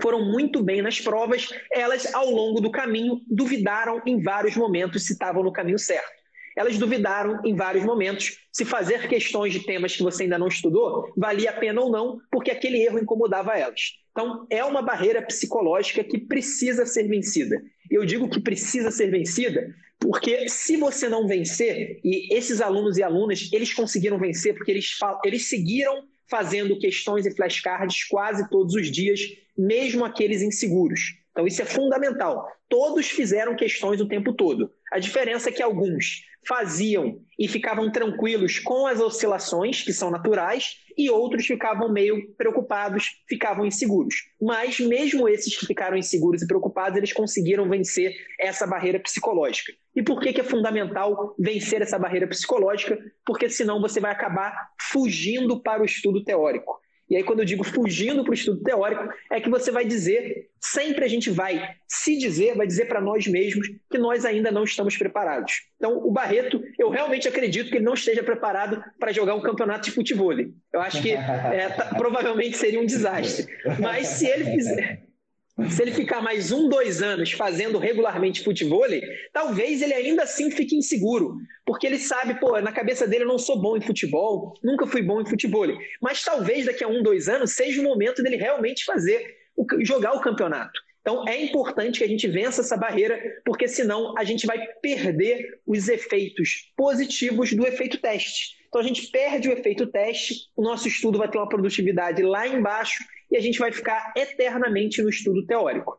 foram muito bem nas provas, elas, ao longo do caminho, duvidaram em vários momentos se estavam no caminho certo. Elas duvidaram em vários momentos se fazer questões de temas que você ainda não estudou valia a pena ou não, porque aquele erro incomodava elas. Então, é uma barreira psicológica que precisa ser vencida. Eu digo que precisa ser vencida porque se você não vencer, e esses alunos e alunas, eles conseguiram vencer porque eles, eles seguiram fazendo questões e flashcards quase todos os dias, mesmo aqueles inseguros. Então, isso é fundamental. Todos fizeram questões o tempo todo. A diferença é que alguns faziam e ficavam tranquilos com as oscilações, que são naturais, e outros ficavam meio preocupados, ficavam inseguros. Mas, mesmo esses que ficaram inseguros e preocupados, eles conseguiram vencer essa barreira psicológica. E por que, que é fundamental vencer essa barreira psicológica? Porque senão você vai acabar fugindo para o estudo teórico. E aí, quando eu digo fugindo para o estudo teórico, é que você vai dizer, sempre a gente vai se dizer, vai dizer para nós mesmos que nós ainda não estamos preparados. Então, o Barreto, eu realmente acredito que ele não esteja preparado para jogar um campeonato de futebol. Eu acho que é, tá, provavelmente seria um desastre. *laughs* Mas se ele fizer se ele ficar mais um, dois anos fazendo regularmente futebol, talvez ele ainda assim fique inseguro. Porque ele sabe, pô, na cabeça dele eu não sou bom em futebol, nunca fui bom em futebol. Mas talvez daqui a um, dois anos seja o momento dele realmente fazer, jogar o campeonato. Então é importante que a gente vença essa barreira, porque senão a gente vai perder os efeitos positivos do efeito teste. Então a gente perde o efeito teste, o nosso estudo vai ter uma produtividade lá embaixo e a gente vai ficar eternamente no estudo teórico.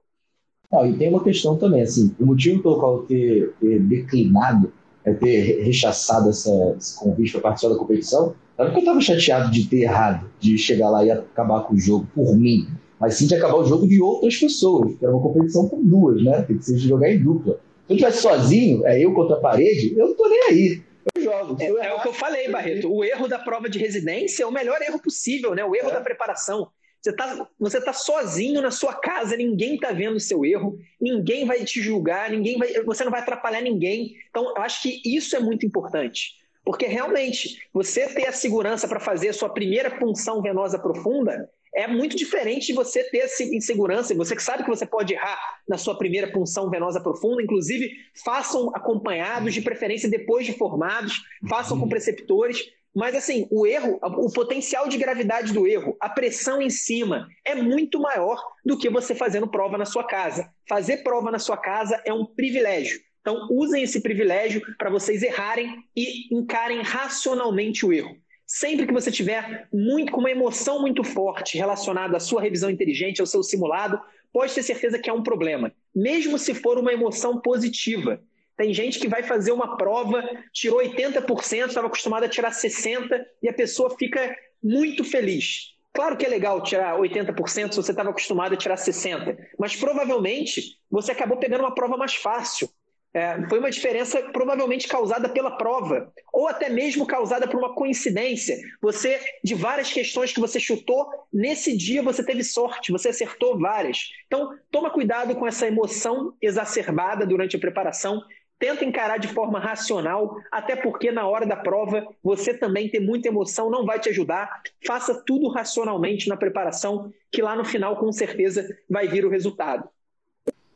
Não, e tem uma questão também, assim, o motivo pelo qual eu ter, ter declinado, é ter rechaçado essa, esse convite para participar da competição, não é porque eu estava chateado de ter errado, de chegar lá e acabar com o jogo por mim, mas sim de acabar o jogo de outras pessoas, que era uma competição com duas, né? Tem que ser de jogar em dupla. Se eu estivesse sozinho, é eu contra a parede, eu não tô nem aí. Eu jogo. É, é, o que eu falei, Barreto. O erro da prova de residência é o melhor erro possível, né? O erro é. da preparação. Você está você tá sozinho na sua casa, ninguém está vendo o seu erro, ninguém vai te julgar, ninguém vai, você não vai atrapalhar ninguém. Então, eu acho que isso é muito importante. Porque realmente, você ter a segurança para fazer a sua primeira punção venosa profunda é muito diferente de você ter essa insegurança. Você que sabe que você pode errar na sua primeira punção venosa profunda, inclusive façam acompanhados, de preferência depois de formados, façam com preceptores, mas assim, o erro, o potencial de gravidade do erro, a pressão em cima é muito maior do que você fazendo prova na sua casa. Fazer prova na sua casa é um privilégio. Então, usem esse privilégio para vocês errarem e encarem racionalmente o erro. Sempre que você tiver muito, com uma emoção muito forte relacionada à sua revisão inteligente, ao seu simulado, pode ter certeza que é um problema, mesmo se for uma emoção positiva. Tem gente que vai fazer uma prova, tirou 80%, estava acostumada a tirar 60% e a pessoa fica muito feliz. Claro que é legal tirar 80% se você estava acostumado a tirar 60%, mas provavelmente você acabou pegando uma prova mais fácil. É, foi uma diferença provavelmente causada pela prova, ou até mesmo causada por uma coincidência. Você, de várias questões que você chutou, nesse dia você teve sorte, você acertou várias. Então, toma cuidado com essa emoção exacerbada durante a preparação tenta encarar de forma racional, até porque na hora da prova você também tem muita emoção, não vai te ajudar. Faça tudo racionalmente na preparação, que lá no final com certeza vai vir o resultado.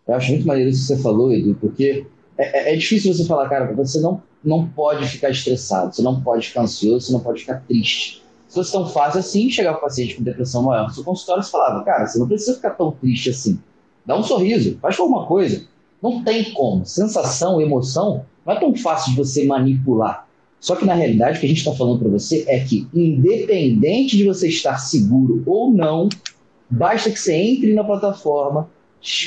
Eu acho muito maneiro isso que você falou, Edu, porque é, é, é difícil você falar, cara, você não, não pode ficar estressado, você não pode ficar ansioso, você não pode ficar triste. Se fosse tão fácil assim, chegar o paciente com depressão maior no seu consultório e falava, cara, você não precisa ficar tão triste assim. Dá um sorriso, faz alguma coisa não tem como. Sensação, emoção, não é tão fácil de você manipular. Só que na realidade, o que a gente está falando para você é que, independente de você estar seguro ou não, basta que você entre na plataforma,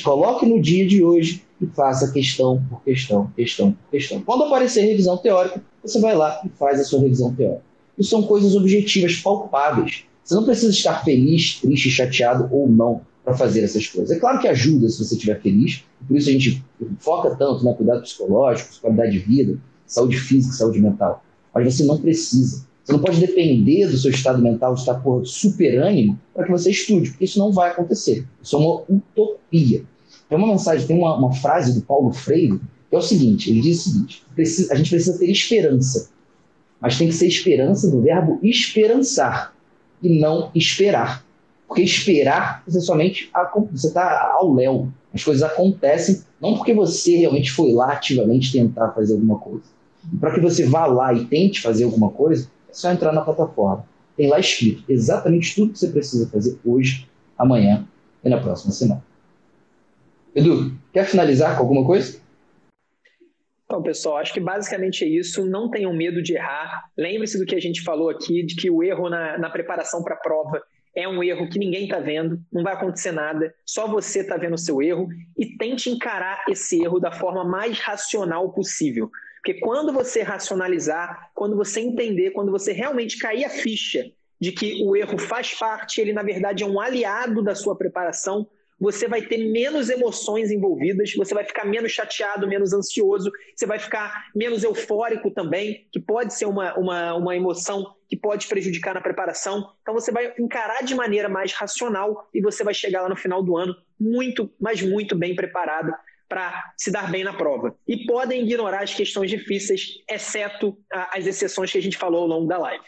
coloque no dia de hoje e faça questão por questão, questão por questão. Quando aparecer revisão teórica, você vai lá e faz a sua revisão teórica. Isso são coisas objetivas, palpáveis. Você não precisa estar feliz, triste, chateado ou não para fazer essas coisas. É claro que ajuda se você estiver feliz, por isso a gente foca tanto no cuidado psicológico, qualidade de vida, saúde física, saúde mental. Mas você não precisa. Você não pode depender do seu estado mental estar por super ânimo para que você estude, porque isso não vai acontecer. Isso é uma utopia. Tem uma mensagem, tem uma, uma frase do Paulo Freire, que é o seguinte: ele diz o seguinte, a gente precisa ter esperança, mas tem que ser esperança do verbo esperançar e não esperar. Porque esperar, você somente você está ao léu. As coisas acontecem não porque você realmente foi lá ativamente tentar fazer alguma coisa. Para que você vá lá e tente fazer alguma coisa, é só entrar na plataforma. Tem lá escrito exatamente tudo que você precisa fazer hoje, amanhã e na próxima semana. Edu, quer finalizar com alguma coisa? Então, pessoal, acho que basicamente é isso. Não tenham medo de errar. Lembre-se do que a gente falou aqui, de que o erro na, na preparação para a prova é um erro que ninguém está vendo, não vai acontecer nada, só você está vendo o seu erro e tente encarar esse erro da forma mais racional possível. Porque quando você racionalizar, quando você entender, quando você realmente cair a ficha de que o erro faz parte, ele na verdade é um aliado da sua preparação, você vai ter menos emoções envolvidas, você vai ficar menos chateado, menos ansioso, você vai ficar menos eufórico também, que pode ser uma, uma, uma emoção que pode prejudicar na preparação. Então você vai encarar de maneira mais racional e você vai chegar lá no final do ano muito, mas muito bem preparado para se dar bem na prova. E podem ignorar as questões difíceis, exceto as exceções que a gente falou ao longo da live.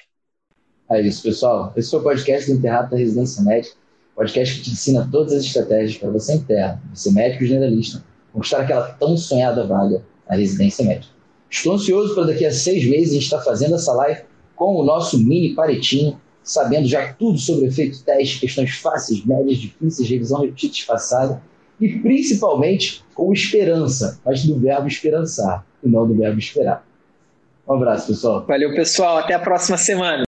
É isso, pessoal. Esse foi o podcast do Interrato da Residência Médica, podcast que te ensina todas as estratégias para você interno, você médico generalista, conquistar aquela tão sonhada vaga na residência médica. Estou ansioso para daqui a seis meses a gente estar fazendo essa live com o nosso mini paretinho, sabendo já tudo sobre efeito teste, questões fáceis, médias, difíceis, revisão repetida disfarçada e principalmente com esperança, mas do verbo esperançar e não do verbo esperar. Um abraço, pessoal. Valeu, pessoal. Até a próxima semana.